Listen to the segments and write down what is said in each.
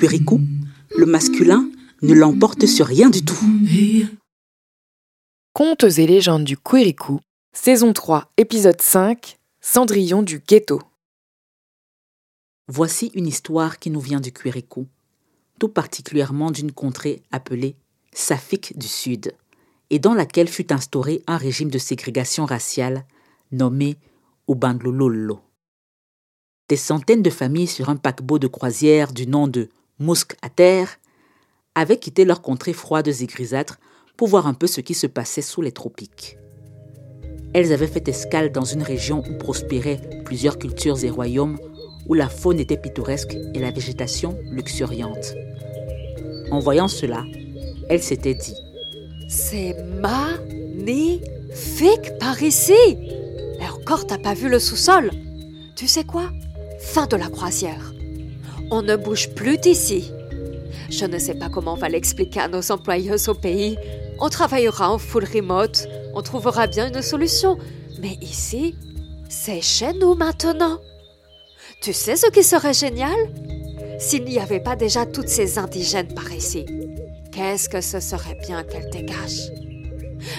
le masculin ne l'emporte sur rien du tout. Contes et légendes du Quirikou, saison 3, épisode 5, Cendrillon du ghetto. Voici une histoire qui nous vient du Quirikou, tout particulièrement d'une contrée appelée Safik du Sud, et dans laquelle fut instauré un régime de ségrégation raciale nommé Ubandlulolo. Des centaines de familles sur un paquebot de croisière du nom de Mousk à terre avaient quitté leurs contrées froides et grisâtres pour voir un peu ce qui se passait sous les tropiques. Elles avaient fait escale dans une région où prospéraient plusieurs cultures et royaumes, où la faune était pittoresque et la végétation luxuriante. En voyant cela, elles s'étaient dit C'est magnifique par ici Et encore, t'as pas vu le sous-sol Tu sais quoi? Fin de la croisière. On ne bouge plus d'ici. Je ne sais pas comment on va l'expliquer à nos employeuses au pays, on travaillera en full remote, on trouvera bien une solution. Mais ici, c'est chez nous maintenant. Tu sais ce qui serait génial? S'il n'y avait pas déjà toutes ces indigènes par ici. Qu'est-ce que ce serait bien qu'elles dégagent?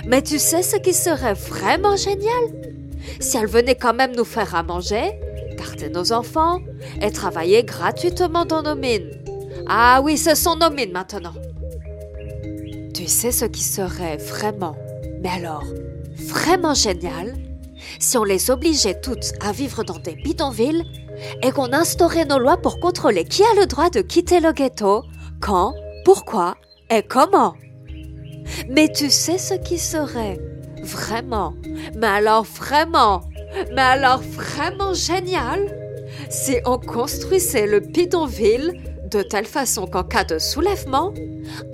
Mais tu sais ce qui serait vraiment génial? Si elles venaient quand même nous faire à manger, garder nos enfants et travailler gratuitement dans nos mines. Ah oui, ce sont nos mines maintenant. Tu sais ce qui serait vraiment, mais alors vraiment génial, si on les obligeait toutes à vivre dans des bidonvilles et qu'on instaurait nos lois pour contrôler qui a le droit de quitter le ghetto, quand, pourquoi et comment? Mais tu sais ce qui serait vraiment, mais alors vraiment, mais alors vraiment génial, si on construisait le bidonville de telle façon qu'en cas de soulèvement,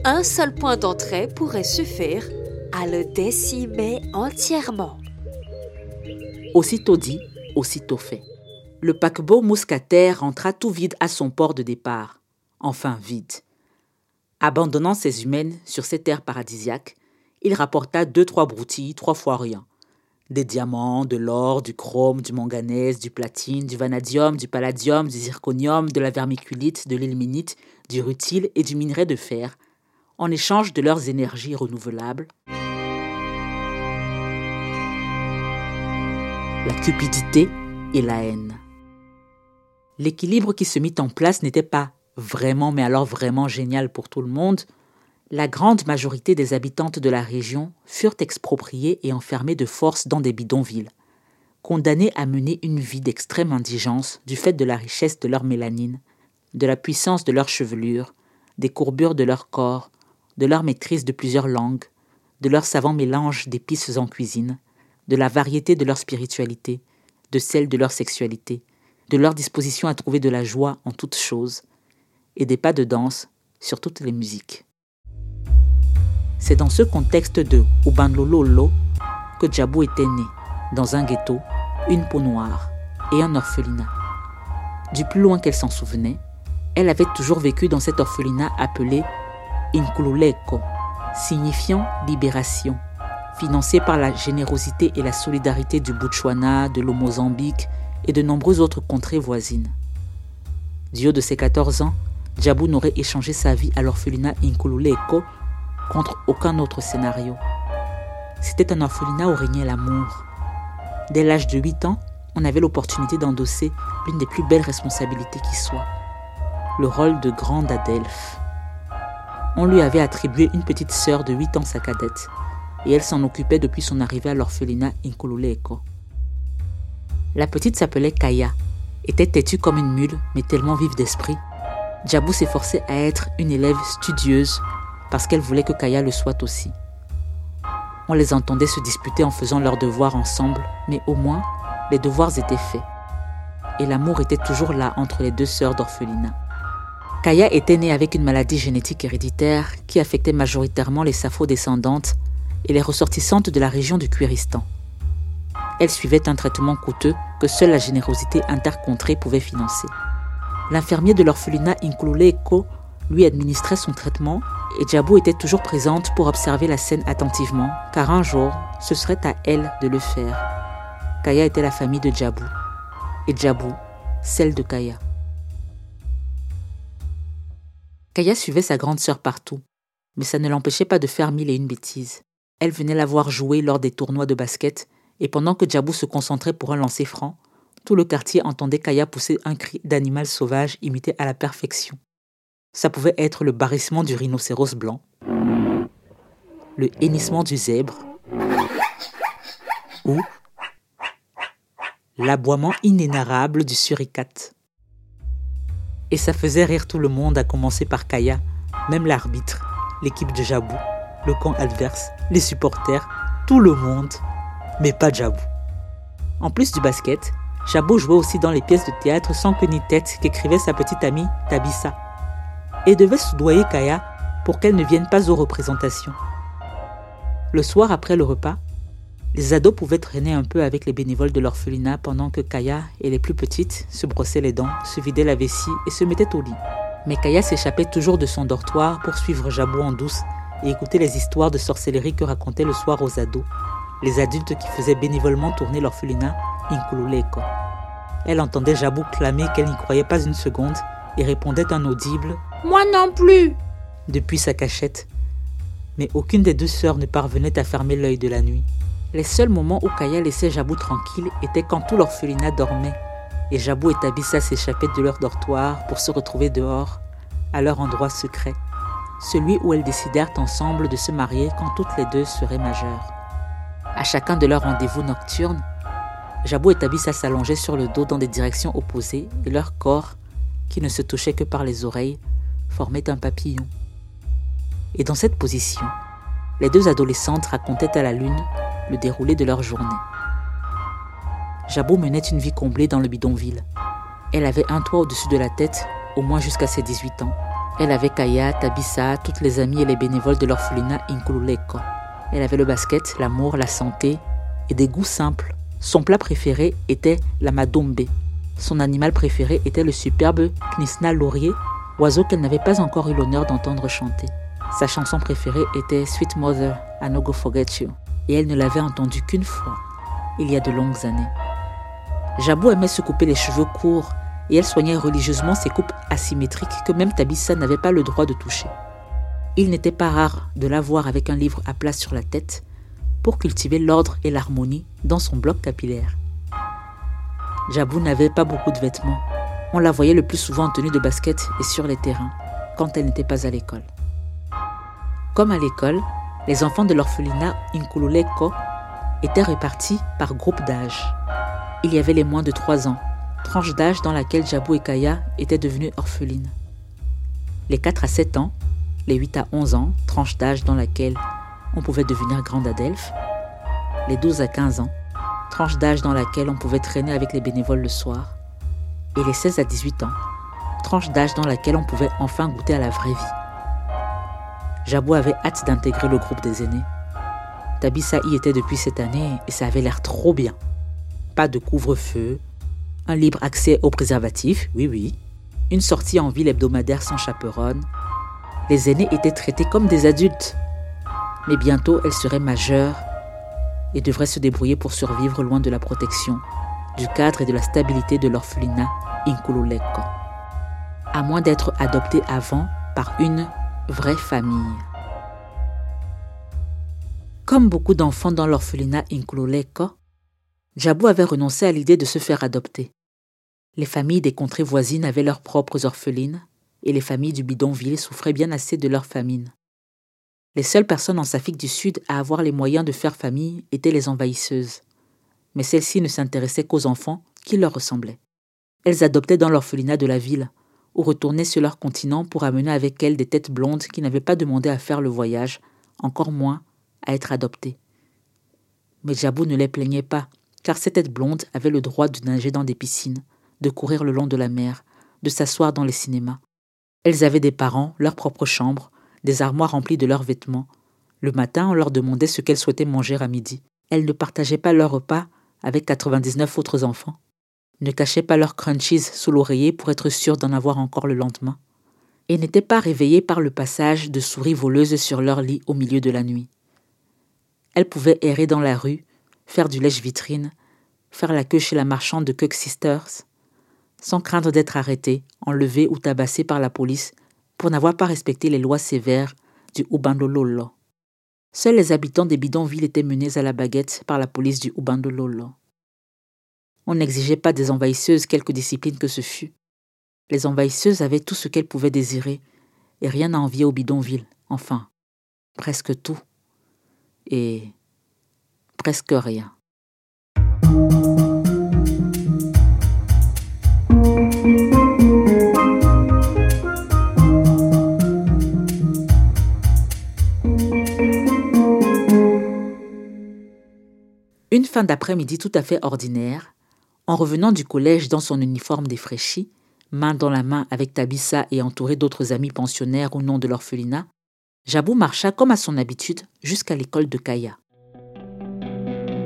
un seul point d'entrée pourrait suffire à le décimer entièrement. Aussitôt dit, aussitôt fait. Le paquebot mousquetaire rentra tout vide à son port de départ, enfin vide. Abandonnant ses humaines sur ces terres paradisiaques, il rapporta deux trois broutilles, trois fois rien. Des diamants, de l'or, du chrome, du manganèse, du platine, du vanadium, du palladium, du zirconium, de la vermiculite, de l'ilménite, du rutile et du minerai de fer, en échange de leurs énergies renouvelables. La cupidité et la haine. L'équilibre qui se mit en place n'était pas vraiment, mais alors vraiment génial pour tout le monde, la grande majorité des habitantes de la région furent expropriées et enfermées de force dans des bidonvilles, condamnées à mener une vie d'extrême indigence du fait de la richesse de leur mélanine, de la puissance de leur chevelure, des courbures de leur corps, de leur maîtrise de plusieurs langues, de leur savant mélange d'épices en cuisine, de la variété de leur spiritualité, de celle de leur sexualité, de leur disposition à trouver de la joie en toutes choses, et des pas de danse sur toutes les musiques. C'est dans ce contexte de Ubanlololo que Djabou était né, dans un ghetto, une peau noire et un orphelinat. Du plus loin qu'elle s'en souvenait, elle avait toujours vécu dans cet orphelinat appelé Inkululeko, signifiant libération, financé par la générosité et la solidarité du Botswana, de l'O-Mozambique et de nombreuses autres contrées voisines. Du haut de ses 14 ans, Djabou n'aurait échangé sa vie à l'orphelinat Inkululeko contre aucun autre scénario. C'était un orphelinat où régnait l'amour. Dès l'âge de 8 ans, on avait l'opportunité d'endosser l'une des plus belles responsabilités qui soit, le rôle de grande Adelphe. On lui avait attribué une petite sœur de 8 ans sa cadette, et elle s'en occupait depuis son arrivée à l'orphelinat Inkululeko. La petite s'appelait Kaya, était têtue comme une mule, mais tellement vive d'esprit. Djabou s'efforçait à être une élève studieuse parce qu'elle voulait que Kaya le soit aussi. On les entendait se disputer en faisant leurs devoirs ensemble, mais au moins, les devoirs étaient faits. Et l'amour était toujours là entre les deux sœurs d'orphelinat. Kaya était née avec une maladie génétique héréditaire qui affectait majoritairement les Safo descendantes et les ressortissantes de la région du Kuiristan. Elle suivait un traitement coûteux que seule la générosité intercontrée pouvait financer. L'infirmier de l'orphelinat Inkululeko lui administrait son traitement et Djabou était toujours présente pour observer la scène attentivement, car un jour, ce serait à elle de le faire. Kaya était la famille de Djabou, et Djabou, celle de Kaya. Kaya suivait sa grande sœur partout, mais ça ne l'empêchait pas de faire mille et une bêtises. Elle venait la voir jouer lors des tournois de basket, et pendant que Djabou se concentrait pour un lancer franc, tout le quartier entendait Kaya pousser un cri d'animal sauvage imité à la perfection. Ça pouvait être le barrissement du rhinocéros blanc, le hennissement du zèbre ou l'aboiement inénarrable du suricate. Et ça faisait rire tout le monde, à commencer par Kaya, même l'arbitre, l'équipe de Jabou, le camp adverse, les supporters, tout le monde, mais pas Jabou. En plus du basket, Chabot jouait aussi dans les pièces de théâtre sans queue ni tête qu'écrivait sa petite amie Tabissa et devait soudoyer Kaya pour qu'elle ne vienne pas aux représentations. Le soir après le repas, les ados pouvaient traîner un peu avec les bénévoles de l'orphelinat pendant que Kaya et les plus petites se brossaient les dents, se vidaient la vessie et se mettaient au lit. Mais Kaya s'échappait toujours de son dortoir pour suivre Jabou en douce et écouter les histoires de sorcellerie que racontaient le soir aux ados, les adultes qui faisaient bénévolement tourner l'orphelinat Inkululeko. Elle entendait Jabou clamer qu'elle n'y croyait pas une seconde et répondait un audible Moi non plus depuis sa cachette. Mais aucune des deux sœurs ne parvenait à fermer l'œil de la nuit. Les seuls moments où Kaya laissait Jabou tranquille étaient quand tout l'orphelinat dormait et Jabou et Tabissa s'échappaient de leur dortoir pour se retrouver dehors, à leur endroit secret, celui où elles décidèrent ensemble de se marier quand toutes les deux seraient majeures. À chacun de leurs rendez-vous nocturnes, Jabou et Tabissa s'allongeaient sur le dos dans des directions opposées et leur corps, qui ne se touchait que par les oreilles, formait un papillon. Et dans cette position, les deux adolescentes racontaient à la lune le déroulé de leur journée. Jabot menait une vie comblée dans le bidonville. Elle avait un toit au-dessus de la tête, au moins jusqu'à ses 18 ans. Elle avait Kaya, Tabissa, toutes les amies et les bénévoles de l'orphelinat Inkululeko. Elle avait le basket, l'amour, la santé et des goûts simples. Son plat préféré était la madombe. Son animal préféré était le superbe Knisna laurier, oiseau qu'elle n'avait pas encore eu l'honneur d'entendre chanter. Sa chanson préférée était Sweet Mother, I No Go Forget You, et elle ne l'avait entendue qu'une fois, il y a de longues années. Jabou aimait se couper les cheveux courts et elle soignait religieusement ses coupes asymétriques que même Tabissa n'avait pas le droit de toucher. Il n'était pas rare de la voir avec un livre à plat sur la tête pour cultiver l'ordre et l'harmonie dans son bloc capillaire. Jabou n'avait pas beaucoup de vêtements. On la voyait le plus souvent en tenue de basket et sur les terrains, quand elle n'était pas à l'école. Comme à l'école, les enfants de l'orphelinat Inkululeko étaient répartis par groupe d'âge. Il y avait les moins de 3 ans, tranche d'âge dans laquelle Jabou et Kaya étaient devenues orphelines. Les 4 à 7 ans, les 8 à 11 ans, tranche d'âge dans laquelle on pouvait devenir grande adelphe, les 12 à 15 ans, tranche d'âge dans laquelle on pouvait traîner avec les bénévoles le soir, et les 16 à 18 ans, tranche d'âge dans laquelle on pouvait enfin goûter à la vraie vie. Jabou avait hâte d'intégrer le groupe des aînés. Tabissa y était depuis cette année et ça avait l'air trop bien. Pas de couvre-feu, un libre accès aux préservatifs, oui oui, une sortie en ville hebdomadaire sans chaperonne. Les aînés étaient traités comme des adultes. Mais bientôt, elles seraient majeures et devraient se débrouiller pour survivre loin de la protection, du cadre et de la stabilité de l'orphelinat Inkululeko. À moins d'être adoptées avant par une vraie famille. Comme beaucoup d'enfants dans l'orphelinat Inkululeko, Jabou avait renoncé à l'idée de se faire adopter. Les familles des contrées voisines avaient leurs propres orphelines, et les familles du bidonville souffraient bien assez de leur famine. Les seules personnes en Safik du Sud à avoir les moyens de faire famille étaient les envahisseuses, mais celles-ci ne s'intéressaient qu'aux enfants qui leur ressemblaient. Elles adoptaient dans l'orphelinat de la ville, ou retournaient sur leur continent pour amener avec elles des têtes blondes qui n'avaient pas demandé à faire le voyage, encore moins à être adoptées. Mais Jabou ne les plaignait pas, car ces têtes blondes avaient le droit de nager dans des piscines, de courir le long de la mer, de s'asseoir dans les cinémas. Elles avaient des parents, leur propre chambre, des armoires remplies de leurs vêtements. Le matin, on leur demandait ce qu'elles souhaitaient manger à midi. Elles ne partageaient pas leur repas avec 99 autres enfants, ne cachaient pas leurs crunchies sous l'oreiller pour être sûrs d'en avoir encore le lendemain, et n'étaient pas réveillées par le passage de souris voleuses sur leur lit au milieu de la nuit. Elles pouvaient errer dans la rue, faire du lèche-vitrine, faire la queue chez la marchande de Cook Sisters, sans craindre d'être arrêtées, enlevées ou tabassées par la police pour n'avoir pas respecté les lois sévères du Ubandololo. Seuls les habitants des bidonvilles étaient menés à la baguette par la police du Ubandololo. On n'exigeait pas des envahisseuses quelque discipline que ce fût. Les envahisseuses avaient tout ce qu'elles pouvaient désirer, et rien à envier aux bidonvilles, enfin, presque tout, et presque rien. Une fin d'après-midi tout à fait ordinaire, en revenant du collège dans son uniforme défraîchi, main dans la main avec Tabissa et entouré d'autres amis pensionnaires au nom de l'orphelinat, Jabou marcha comme à son habitude jusqu'à l'école de Kaya.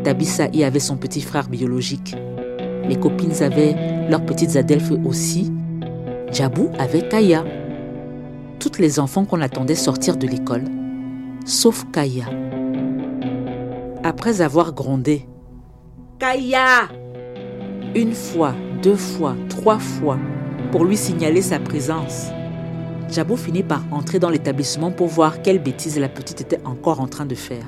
Tabissa y avait son petit frère biologique. Les copines avaient leurs petites adelphes aussi. Jabou avait Kaya. Toutes les enfants qu'on attendait sortir de l'école, sauf Kaya après avoir grondé Kaya une fois, deux fois, trois fois pour lui signaler sa présence. Jabou finit par entrer dans l'établissement pour voir quelle bêtise la petite était encore en train de faire.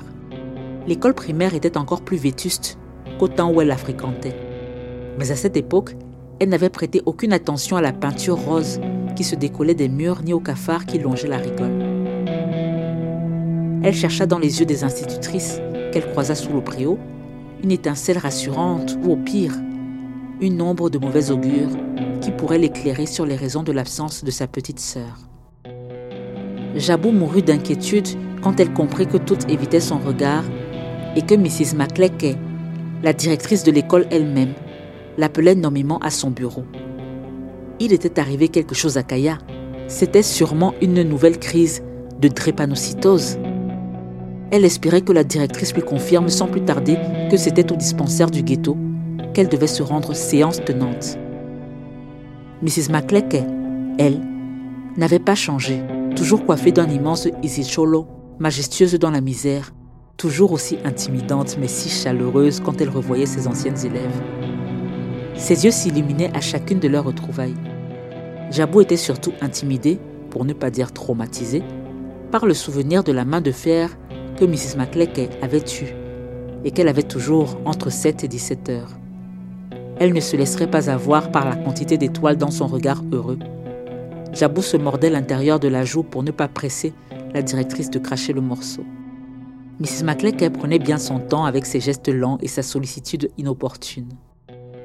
L'école primaire était encore plus vétuste qu'au temps où elle la fréquentait. Mais à cette époque, elle n'avait prêté aucune attention à la peinture rose qui se décollait des murs ni au cafard qui longeait la rigole. Elle chercha dans les yeux des institutrices qu'elle croisa sous le préau une étincelle rassurante ou au pire, une ombre de mauvais augure qui pourrait l'éclairer sur les raisons de l'absence de sa petite sœur. Jabou mourut d'inquiétude quand elle comprit que toutes évitaient son regard et que Mrs. McLeckey, la directrice de l'école elle-même, l'appelait nommément à son bureau. Il était arrivé quelque chose à Kaya. C'était sûrement une nouvelle crise de drépanocytose. Elle espérait que la directrice lui confirme sans plus tarder que c'était au dispensaire du ghetto qu'elle devait se rendre séance tenante. Mrs. McLeckey, elle, n'avait pas changé, toujours coiffée d'un immense isicholo, majestueuse dans la misère, toujours aussi intimidante mais si chaleureuse quand elle revoyait ses anciennes élèves. Ses yeux s'illuminaient à chacune de leurs retrouvailles. Jabou était surtout intimidé, pour ne pas dire traumatisé, par le souvenir de la main de fer que Mrs. McLeckey avait eue et qu'elle avait toujours entre 7 et 17 heures. Elle ne se laisserait pas avoir par la quantité d'étoiles dans son regard heureux. Jabou se mordait l'intérieur de la joue pour ne pas presser la directrice de cracher le morceau. Mrs. McLeckey prenait bien son temps avec ses gestes lents et sa sollicitude inopportune.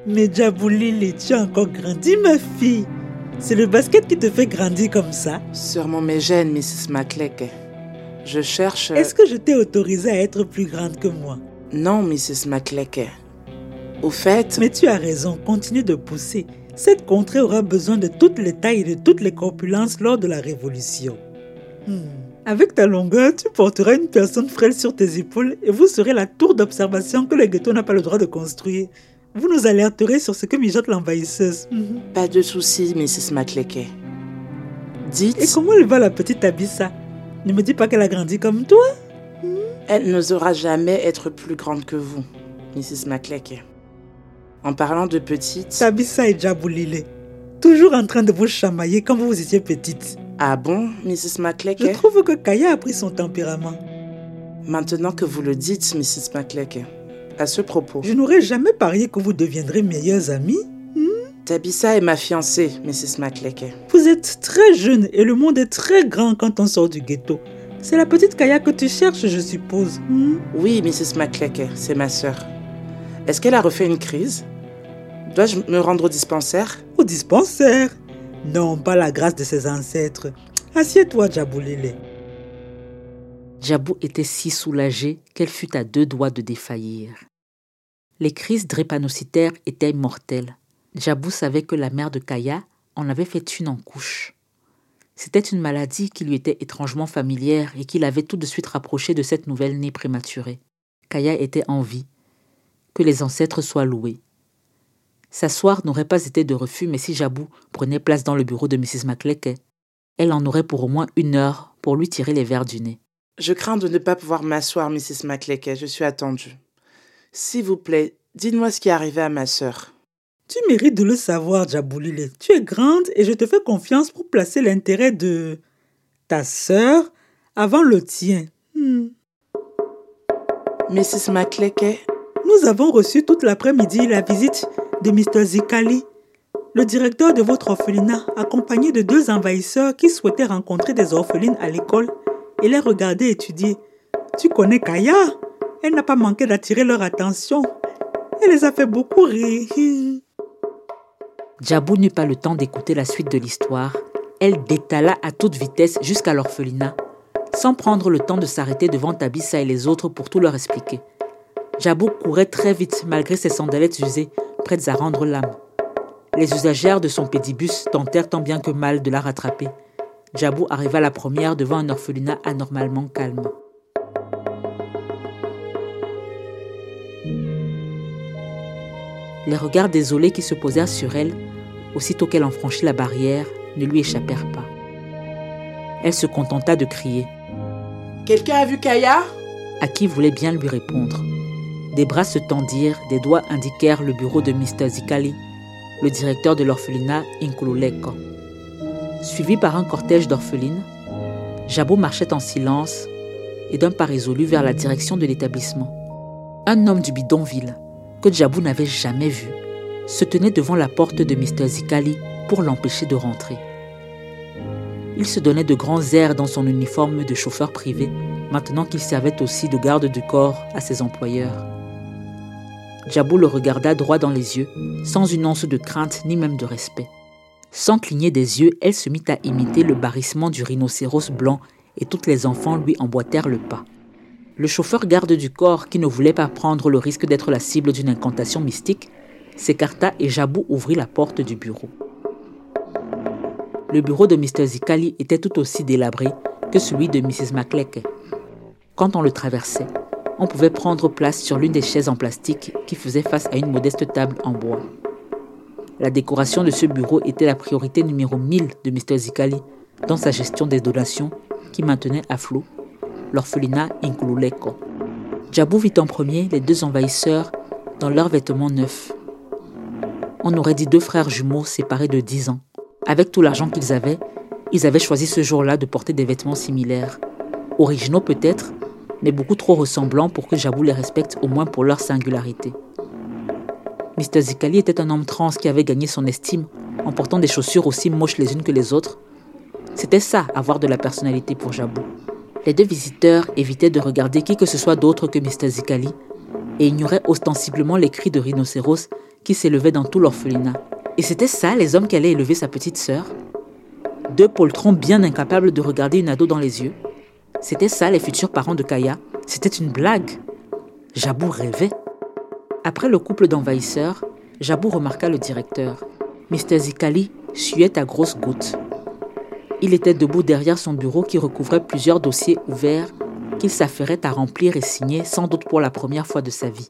Mais Jabou Lily, tu as encore grandi, ma fille. C'est le basket qui te fait grandir comme ça. Sûrement mes gènes, Mrs. McLeckey. Je cherche. Est-ce que je t'ai autorisé à être plus grande que moi? Non, Mrs. McLeckey. Au fait. Mais tu as raison, continue de pousser. Cette contrée aura besoin de toutes les tailles et de toutes les corpulences lors de la révolution. Hmm. Avec ta longueur, tu porteras une personne frêle sur tes épaules et vous serez la tour d'observation que le ghetto n'a pas le droit de construire. Vous nous alerterez sur ce que mijote l'envahisseuse. Hmm. Pas de souci, Mrs. McLeckey. Dites. Et comment elle va la petite Abissa? Ne me dis pas qu'elle a grandi comme toi. Elle n'osera jamais être plus grande que vous, Mrs. McLeck. En parlant de petite... Tabissa et Jaboulile, toujours en train de vous chamailler quand vous étiez petite. Ah bon, Mrs. McLeck Je trouve que Kaya a pris son tempérament. Maintenant que vous le dites, Mrs. McLeck, à ce propos... Je n'aurais jamais parié que vous deviendrez meilleures amies. Tabissa est ma fiancée, Mrs. McLeckey. Vous êtes très jeune et le monde est très grand quand on sort du ghetto. C'est la petite Kaya que tu cherches, je suppose. Hmm? Oui, Mrs. McLeckey, c'est ma sœur. Est-ce qu'elle a refait une crise? Dois-je me rendre au dispensaire? Au dispensaire? Non, pas la grâce de ses ancêtres. Assieds-toi, Jabou Lélé. Jabou était si soulagée qu'elle fut à deux doigts de défaillir. Les crises drépanocytaires étaient mortelles. Jabou savait que la mère de Kaya en avait fait une en couche. C'était une maladie qui lui était étrangement familière et qui l'avait tout de suite rapproché de cette nouvelle née prématurée. Kaya était en vie. que les ancêtres soient loués. S'asseoir n'aurait pas été de refus, mais si Jabou prenait place dans le bureau de Mrs. McLeckey, elle en aurait pour au moins une heure pour lui tirer les verres du nez. Je crains de ne pas pouvoir m'asseoir, Mrs. McLeckey. Je suis attendue. S'il vous plaît, dites-moi ce qui est arrivé à ma sœur. Tu mérites de le savoir, Jaboulile. Tu es grande et je te fais confiance pour placer l'intérêt de ta sœur avant le tien. Hmm. Mrs. McLeckey, Nous avons reçu toute l'après-midi la visite de Mr. Zikali, le directeur de votre orphelinat, accompagné de deux envahisseurs qui souhaitaient rencontrer des orphelines à l'école et les regarder étudier. Tu connais Kaya? Elle n'a pas manqué d'attirer leur attention. Elle les a fait beaucoup rire. Jabou n'eut pas le temps d'écouter la suite de l'histoire. Elle détala à toute vitesse jusqu'à l'orphelinat, sans prendre le temps de s'arrêter devant Tabissa et les autres pour tout leur expliquer. Jabou courait très vite malgré ses sandalettes usées, prêtes à rendre l'âme. Les usagères de son pédibus tentèrent tant bien que mal de la rattraper. Jabou arriva la première devant un orphelinat anormalement calme. Les regards désolés qui se posèrent sur elle, aussitôt qu'elle en franchit la barrière, ne lui échappèrent pas. Elle se contenta de crier, quelqu'un a vu Kaya? À qui voulait bien lui répondre. Des bras se tendirent, des doigts indiquèrent le bureau de Mr. Zikali, le directeur de l'orphelinat Inkululeko. Suivi par un cortège d'orphelines, Jabot marchait en silence et d'un pas résolu vers la direction de l'établissement. Un homme du bidonville, que Jabou n'avait jamais vu, se tenait devant la porte de Mr. Zikali pour l'empêcher de rentrer. Il se donnait de grands airs dans son uniforme de chauffeur privé, maintenant qu'il servait aussi de garde du corps à ses employeurs. Jabou le regarda droit dans les yeux, sans une once de crainte ni même de respect. Sans cligner des yeux, elle se mit à imiter le barrissement du rhinocéros blanc et toutes les enfants lui emboîtèrent le pas. Le chauffeur garde du corps, qui ne voulait pas prendre le risque d'être la cible d'une incantation mystique, s'écarta et Jabou ouvrit la porte du bureau. Le bureau de Mr. Zikali était tout aussi délabré que celui de Mrs. McLeckey. Quand on le traversait, on pouvait prendre place sur l'une des chaises en plastique qui faisait face à une modeste table en bois. La décoration de ce bureau était la priorité numéro 1000 de Mr. Zikali dans sa gestion des donations qui maintenait à flot l'orphelinat Inkululeko. Jabou vit en premier les deux envahisseurs dans leurs vêtements neufs. On aurait dit deux frères jumeaux séparés de 10 ans. Avec tout l'argent qu'ils avaient, ils avaient choisi ce jour-là de porter des vêtements similaires. Originaux peut-être, mais beaucoup trop ressemblants pour que Jabou les respecte au moins pour leur singularité. Mr. Zikali était un homme trans qui avait gagné son estime en portant des chaussures aussi moches les unes que les autres. C'était ça, avoir de la personnalité pour Jabou. Les deux visiteurs évitaient de regarder qui que ce soit d'autre que Mr. Zikali et ignoraient ostensiblement les cris de rhinocéros qui s'élevaient dans tout l'orphelinat. Et c'était ça les hommes qui allaient élever sa petite sœur Deux poltrons bien incapables de regarder une ado dans les yeux C'était ça les futurs parents de Kaya C'était une blague Jabou rêvait. Après le couple d'envahisseurs, Jabou remarqua le directeur. Mr. Zikali suait à grosses gouttes. Il était debout derrière son bureau qui recouvrait plusieurs dossiers ouverts qu'il s'affairait à remplir et signer sans doute pour la première fois de sa vie.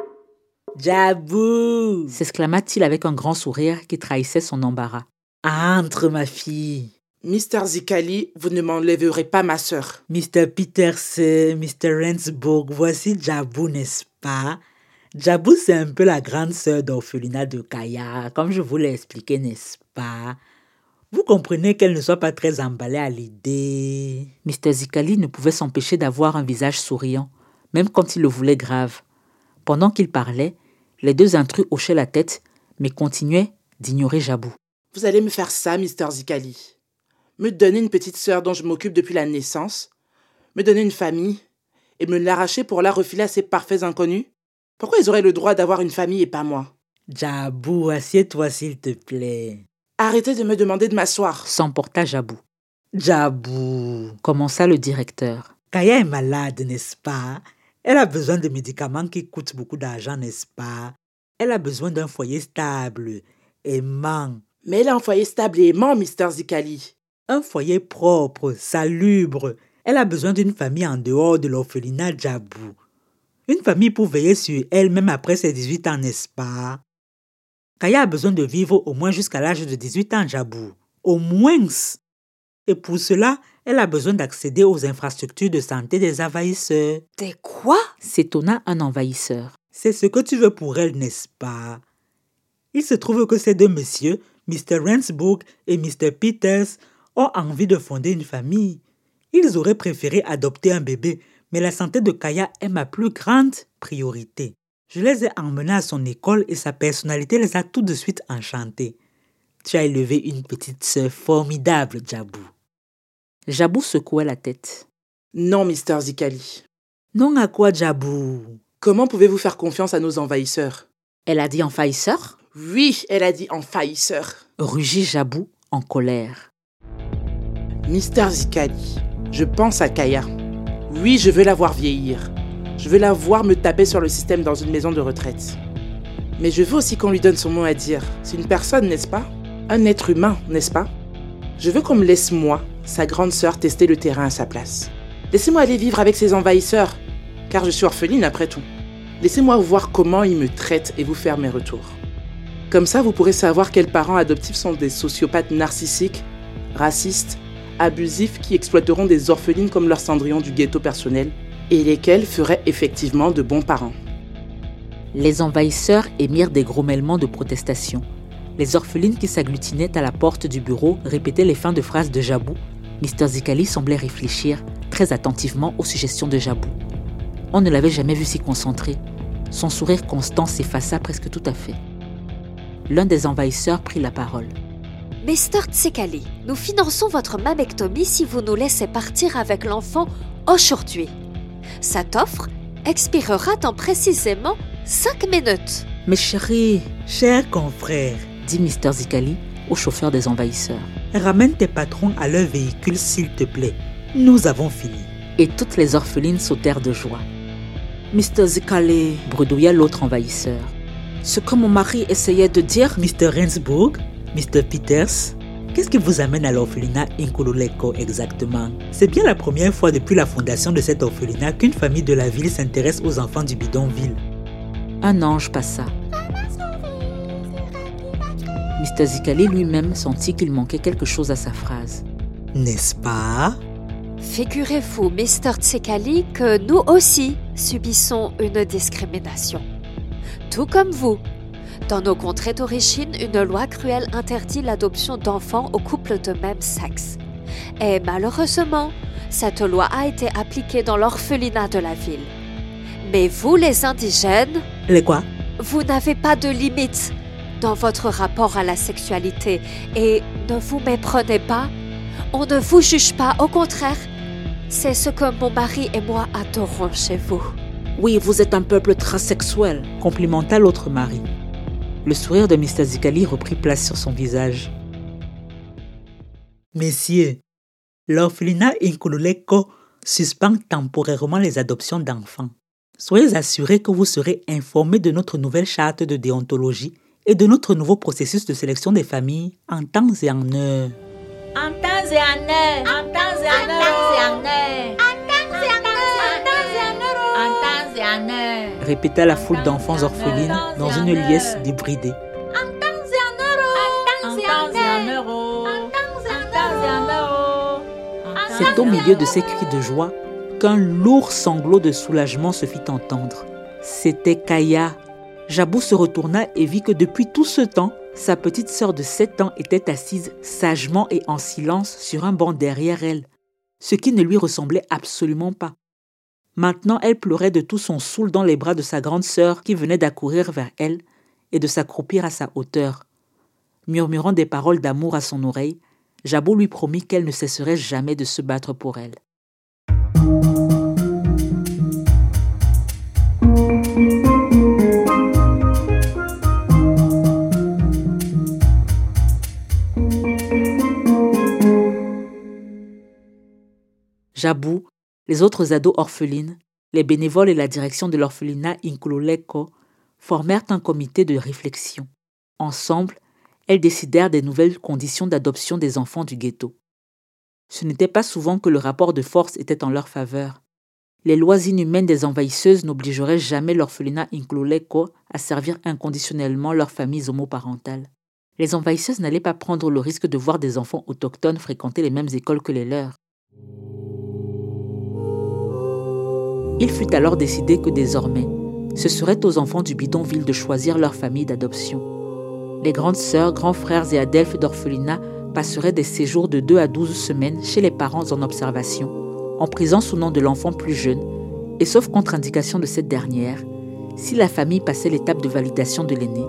Jabou s'exclama-t-il avec un grand sourire qui trahissait son embarras. Entre, ma fille. Mr. Zikali, vous ne m'enlèverez pas ma sœur. Mr. Peterson, Mr. Rensburg, voici Jabou, n'est-ce pas? Jabou, c'est un peu la grande sœur d'orphelinat de Kaya, comme je vous l'ai expliqué, n'est-ce pas? Vous comprenez qu'elle ne soit pas très emballée à l'idée. Mr. Zikali ne pouvait s'empêcher d'avoir un visage souriant, même quand il le voulait grave. Pendant qu'il parlait, les deux intrus hochaient la tête, mais continuaient d'ignorer Jabou. Vous allez me faire ça, Mr. Zikali. Me donner une petite sœur dont je m'occupe depuis la naissance, me donner une famille, et me l'arracher pour la refiler à ces parfaits inconnus? Pourquoi ils auraient le droit d'avoir une famille et pas moi? Jabou, assieds-toi s'il te plaît. Arrêtez de me demander de m'asseoir. S'emporta Jabou. Jabou. Commença le directeur. Kaya est malade, n'est-ce pas? Elle a besoin de médicaments qui coûtent beaucoup d'argent, n'est-ce pas? Elle a besoin d'un foyer stable, aimant. Mais elle a un foyer stable et aimant, Mr. Zikali. Un foyer propre, salubre. Elle a besoin d'une famille en dehors de l'orphelinat Jabou. Une famille pour veiller sur elle même après ses 18 ans, n'est-ce pas? Kaya a besoin de vivre au moins jusqu'à l'âge de 18 ans, Jabou. Au moins. Et pour cela, elle a besoin d'accéder aux infrastructures de santé des envahisseurs. Des quoi? S'étonna un envahisseur. C'est ce que tu veux pour elle, n'est-ce pas? Il se trouve que ces deux messieurs, Mr. Rensburg et Mr. Peters, ont envie de fonder une famille. Ils auraient préféré adopter un bébé, mais la santé de Kaya est ma plus grande priorité. Je les ai emmenés à son école et sa personnalité les a tout de suite enchantés. Tu as élevé une petite sœur formidable, Jabou. Jabou secouait la tête. Non, Mister Zikali. Non à quoi, Jabou? Comment pouvez-vous faire confiance à nos envahisseurs? Elle a dit envahisseur? Oui, elle a dit envahisseur. Rugit Jabou en colère. Mister Zikali, je pense à Kaya. Oui, je veux la voir vieillir. Je veux la voir me taper sur le système dans une maison de retraite. Mais je veux aussi qu'on lui donne son mot à dire. C'est une personne, n'est-ce pas? Un être humain, n'est-ce pas? Je veux qu'on me laisse, moi, sa grande sœur, tester le terrain à sa place. Laissez-moi aller vivre avec ses envahisseurs, car je suis orpheline après tout. Laissez-moi voir comment ils me traitent et vous faire mes retours. Comme ça, vous pourrez savoir quels parents adoptifs sont des sociopathes narcissiques, racistes, abusifs qui exploiteront des orphelines comme leur cendrillon du ghetto personnel et lesquels feraient effectivement de bons parents. Les envahisseurs émirent des grommellements de protestation. Les orphelines qui s'agglutinaient à la porte du bureau répétaient les fins de phrases de Jabou. Mr. Zikali semblait réfléchir très attentivement aux suggestions de Jabou. On ne l'avait jamais vu si concentré. Son sourire constant s'effaça presque tout à fait. L'un des envahisseurs prit la parole. Mr. Tsekali, nous finançons votre mammectomie si vous nous laissez partir avec l'enfant aujourd'hui. Cette offre expirera dans précisément 5 minutes. Mes chéris, chers confrères, dit Mr. Zikali au chauffeur des envahisseurs. Ramène tes patrons à leur véhicule s'il te plaît. Nous avons fini. Et toutes les orphelines sautèrent de joie. Mr. Zikali, bredouilla l'autre envahisseur. Ce que mon mari essayait de dire? Mr. Rensburg, Mr. Peters, qu'est-ce qui vous amène à l'orphelinat Inkululeko exactement? C'est bien la première fois depuis la fondation de cet orphelinat qu'une famille de la ville s'intéresse aux enfants du bidonville. Un ange passa. Mr. Zikali lui-même sentit qu'il manquait quelque chose à sa phrase. N'est-ce pas? Figurez-vous, Mr. Tsekali, que nous aussi subissons une discrimination. Tout comme vous. Dans nos contrées d'origine, une loi cruelle interdit l'adoption d'enfants aux couples de même sexe. Et malheureusement, cette loi a été appliquée dans l'orphelinat de la ville. Mais vous, les indigènes, Les quoi? vous n'avez pas de limite dans votre rapport à la sexualité et ne vous méprenez pas. On ne vous juge pas, au contraire. C'est ce que mon mari et moi adorons chez vous. Oui, vous êtes un peuple transsexuel. complimenta l'autre mari. Le sourire de Mr. Zikali reprit place sur son visage. Messieurs, l'orphelinat Inkululeko suspend temporairement les adoptions d'enfants. Soyez assurés que vous serez informés de notre nouvelle charte de déontologie et de notre nouveau processus de sélection des familles en temps et en heure. En temps et en heure. En temps et en heure. En temps et en heure. En temps et en heure. Répéta la foule d'enfants orphelines dans une liesse débridée. En temps et en heure. En temps et en heure. En temps et en heure. C'est au milieu de ces cris de joie qu'un lourd sanglot de soulagement se fit entendre. C'était Kaya. Jabou se retourna et vit que depuis tout ce temps, sa petite sœur de 7 ans était assise sagement et en silence sur un banc derrière elle, ce qui ne lui ressemblait absolument pas. Maintenant, elle pleurait de tout son soul dans les bras de sa grande sœur qui venait d'accourir vers elle et de s'accroupir à sa hauteur. Murmurant des paroles d'amour à son oreille, Jabou lui promit qu'elle ne cesserait jamais de se battre pour elle. Jabou, les autres ados orphelines, les bénévoles et la direction de l'orphelinat Inkululeko formèrent un comité de réflexion. Ensemble, elles décidèrent des nouvelles conditions d'adoption des enfants du ghetto. Ce n'était pas souvent que le rapport de force était en leur faveur. les lois inhumaines des envahisseuses n'obligeraient jamais l'orphelinat Incluleko à servir inconditionnellement leurs familles homoparentales. Les envahisseuses n'allaient pas prendre le risque de voir des enfants autochtones fréquenter les mêmes écoles que les leurs. Il fut alors décidé que désormais, ce serait aux enfants du bidonville de choisir leur famille d'adoption. Les grandes sœurs, grands frères et adelphes d'orphelinat passeraient des séjours de 2 à 12 semaines chez les parents en observation, en prison sous nom de l'enfant plus jeune, et sauf contre-indication de cette dernière, si la famille passait l'étape de validation de l'aîné,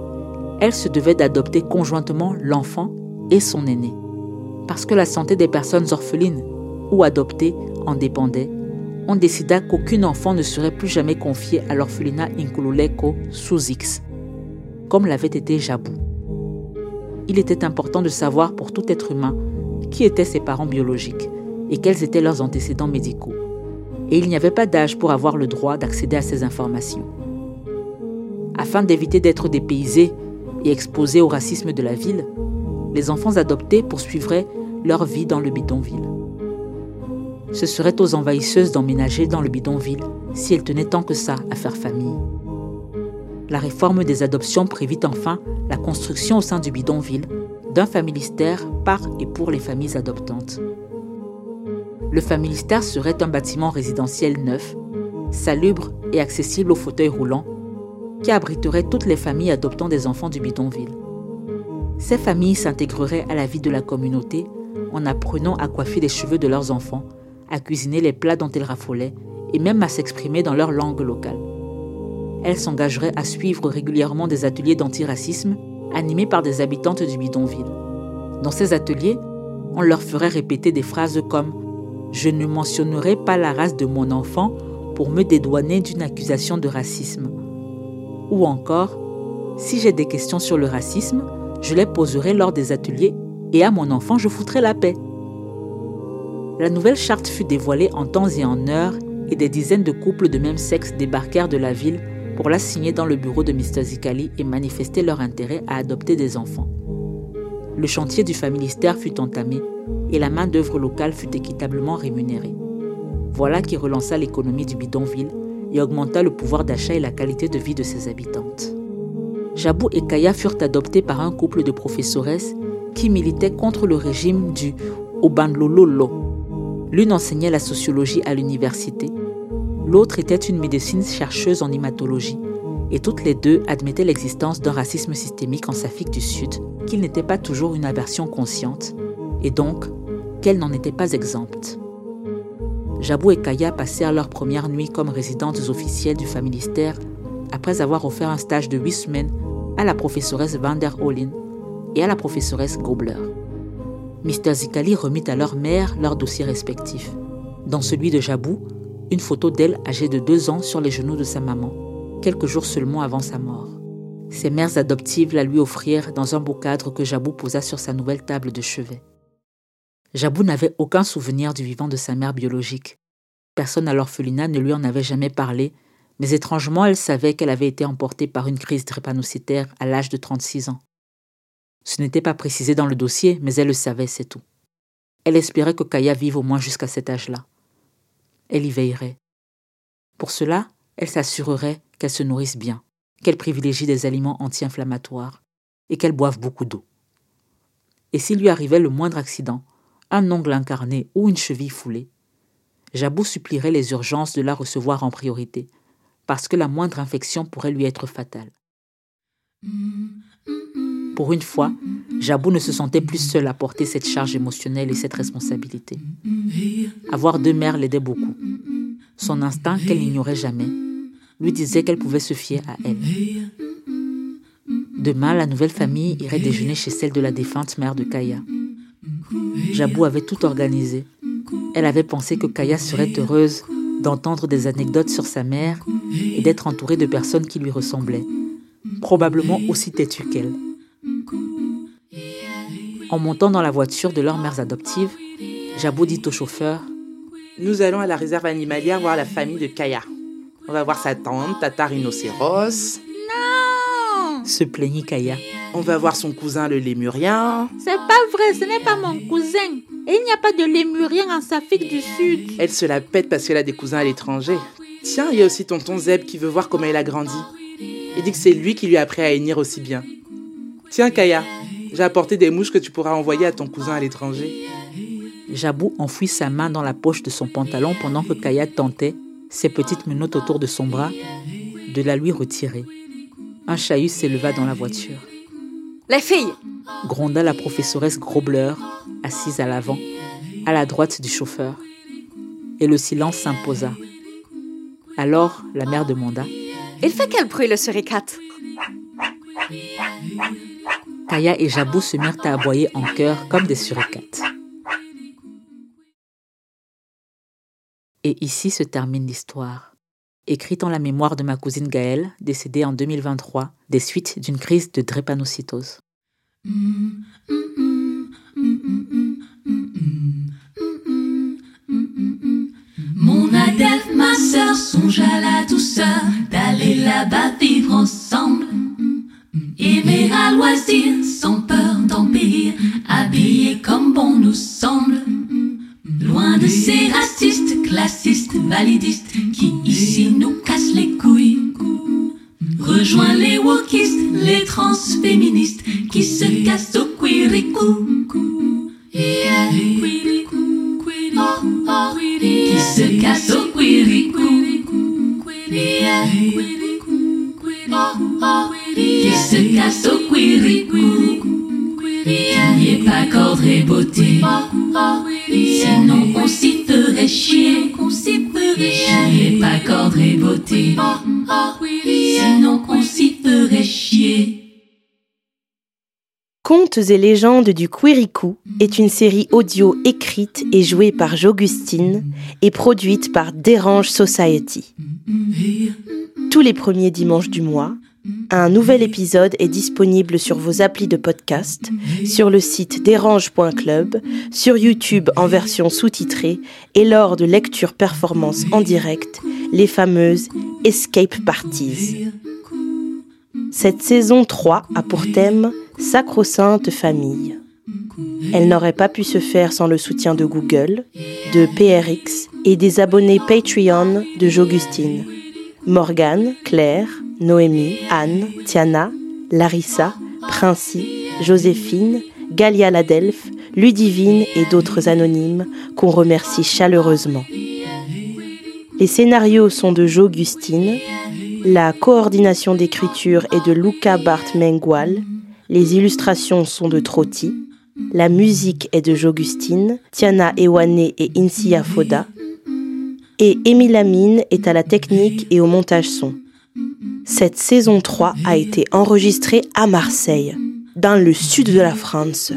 elle se devait d'adopter conjointement l'enfant et son aîné. Parce que la santé des personnes orphelines ou adoptées en dépendait, on décida qu'aucun enfant ne serait plus jamais confié à l'orphelinat Inkululeko sous X, comme l'avait été Jabou. Il était important de savoir pour tout être humain qui étaient ses parents biologiques et quels étaient leurs antécédents médicaux. Et il n'y avait pas d'âge pour avoir le droit d'accéder à ces informations. Afin d'éviter d'être dépaysés et exposés au racisme de la ville, les enfants adoptés poursuivraient leur vie dans le bidonville ce serait aux envahisseuses d'emménager dans le bidonville si elles tenaient tant que ça à faire famille. La réforme des adoptions prévit enfin la construction au sein du bidonville d'un familistère par et pour les familles adoptantes. Le familistère serait un bâtiment résidentiel neuf, salubre et accessible aux fauteuils roulants, qui abriterait toutes les familles adoptant des enfants du bidonville. Ces familles s'intégreraient à la vie de la communauté en apprenant à coiffer les cheveux de leurs enfants à cuisiner les plats dont elles raffolaient et même à s'exprimer dans leur langue locale. Elles s'engageraient à suivre régulièrement des ateliers d'antiracisme animés par des habitantes du bidonville. Dans ces ateliers, on leur ferait répéter des phrases comme ⁇ Je ne mentionnerai pas la race de mon enfant pour me dédouaner d'une accusation de racisme ⁇ ou encore ⁇ Si j'ai des questions sur le racisme, je les poserai lors des ateliers et à mon enfant je foutrai la paix ⁇ la nouvelle charte fut dévoilée en temps et en heure et des dizaines de couples de même sexe débarquèrent de la ville pour la signer dans le bureau de Mr. Zikali et manifester leur intérêt à adopter des enfants. Le chantier du familistère fut entamé et la main-d'œuvre locale fut équitablement rémunérée. Voilà qui relança l'économie du bidonville et augmenta le pouvoir d'achat et la qualité de vie de ses habitantes. Jabou et Kaya furent adoptés par un couple de professoresses qui militaient contre le régime du Obanlololo, L'une enseignait la sociologie à l'université, l'autre était une médecine chercheuse en hématologie, et toutes les deux admettaient l'existence d'un racisme systémique en Safik du Sud, qu'il n'était pas toujours une aversion consciente, et donc qu'elle n'en était pas exempte. Jabou et Kaya passèrent leur première nuit comme résidentes officielles du familistère après avoir offert un stage de huit semaines à la professeuresse Van der Olin et à la professeuresse Gobler. Mr. Zikali remit à leur mère leurs dossiers respectifs. Dans celui de Jabou, une photo d'elle âgée de deux ans sur les genoux de sa maman, quelques jours seulement avant sa mort. Ses mères adoptives la lui offrirent dans un beau cadre que Jabou posa sur sa nouvelle table de chevet. Jabou n'avait aucun souvenir du vivant de sa mère biologique. Personne à l'orphelinat ne lui en avait jamais parlé, mais étrangement elle savait qu'elle avait été emportée par une crise drépanocytaire à l'âge de 36 ans. Ce n'était pas précisé dans le dossier, mais elle le savait, c'est tout. Elle espérait que Kaya vive au moins jusqu'à cet âge-là. Elle y veillerait. Pour cela, elle s'assurerait qu'elle se nourrisse bien, qu'elle privilégie des aliments anti-inflammatoires et qu'elle boive beaucoup d'eau. Et s'il lui arrivait le moindre accident, un ongle incarné ou une cheville foulée, Jabou supplierait les urgences de la recevoir en priorité, parce que la moindre infection pourrait lui être fatale. Pour une fois, Jabou ne se sentait plus seul à porter cette charge émotionnelle et cette responsabilité. Avoir deux mères l'aidait beaucoup. Son instinct, qu'elle n'ignorait jamais, lui disait qu'elle pouvait se fier à elle. Demain, la nouvelle famille irait déjeuner chez celle de la défunte mère de Kaya. Jabou avait tout organisé. Elle avait pensé que Kaya serait heureuse d'entendre des anecdotes sur sa mère et d'être entourée de personnes qui lui ressemblaient, probablement aussi têtues qu'elle. En montant dans la voiture de leurs mères adoptives, Jabou dit au chauffeur Nous allons à la réserve animalière voir la famille de Kaya. On va voir sa tante, Tata Rhinocéros. Non se plaignit Kaya. On va voir son cousin le lémurien. C'est pas vrai, ce n'est pas mon cousin. Et il n'y a pas de lémurien en Afrique du Sud. Elle se la pète parce qu'elle a des cousins à l'étranger. Tiens, il y a aussi tonton Zeb qui veut voir comment elle a grandi. Il dit que c'est lui qui lui a appris à hennir aussi bien. Tiens, Kaya, j'ai apporté des mouches que tu pourras envoyer à ton cousin à l'étranger. Jabou enfouit sa main dans la poche de son pantalon pendant que Kaya tentait, ses petites menottes autour de son bras, de la lui retirer. Un chahut s'éleva dans la voiture. Les filles, Gronda la professoresse Grobler, assise à l'avant, à la droite du chauffeur. Et le silence s'imposa. Alors la mère demanda il fait quel bruit le suricate Kaya et Jabou se mirent à aboyer en chœur comme des suricates. Et ici se termine l'histoire. Écrite en la mémoire de ma cousine Gaëlle, décédée en 2023 des suites d'une crise de drépanocytose. Mon adepte, ma sœur, songe à la douceur d'aller là-bas vivre ensemble. Aimer à loisir, sans peur d'en périr, habillé comme bon nous semble. Loin de ces racistes, classistes, validistes qui ici nous cassent les couilles. Rejoins les wokistes, les transféministes qui se cassent au oh, qui se cassent au queericou, oh, se cassent au queericou. Qui est pas cordé beauté. Sinon on s'y ferait chier. Qui est pas cordé beauté. Sinon on s'y ferait chier. Contes et légendes du Quirikou est une série audio écrite et jouée par J'Augustine et produite par Dérange Society. Tous les premiers dimanches du mois, un nouvel épisode est disponible sur vos applis de podcast, sur le site dérange.club, sur YouTube en version sous-titrée et lors de lectures performances en direct, les fameuses Escape Parties. Cette saison 3 a pour thème Sacro-Sainte Famille. Elle n'aurait pas pu se faire sans le soutien de Google, de PRX et des abonnés Patreon de J'Augustine. Morgane, Claire, Noémie, Anne, Tiana, Larissa, Princi, Joséphine, Galia Ladelph, Ludivine et d'autres anonymes qu'on remercie chaleureusement. Les scénarios sont de J'Augustine, la coordination d'écriture est de Luca Bart Mengual, les illustrations sont de Trotti, la musique est de J'Augustine, Tiana Ewane et Insia Foda, et Émile Amine est à la technique et au montage son. Cette saison 3 a été enregistrée à Marseille, dans le sud de la France,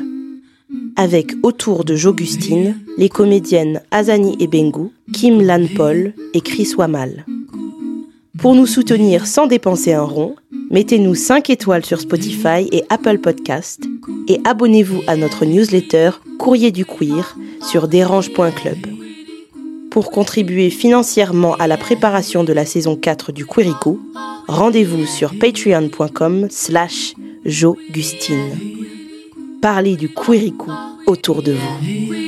avec autour de J'Augustine les comédiennes Azani Ebengu, Kim Lan Paul et Chris Wamal. Pour nous soutenir sans dépenser un rond, mettez-nous 5 étoiles sur Spotify et Apple Podcast et abonnez-vous à notre newsletter Courrier du Queer sur dérange.club. Pour contribuer financièrement à la préparation de la saison 4 du Quirico, rendez-vous sur patreon.com slash jogustine. Parlez du Quirico autour de vous.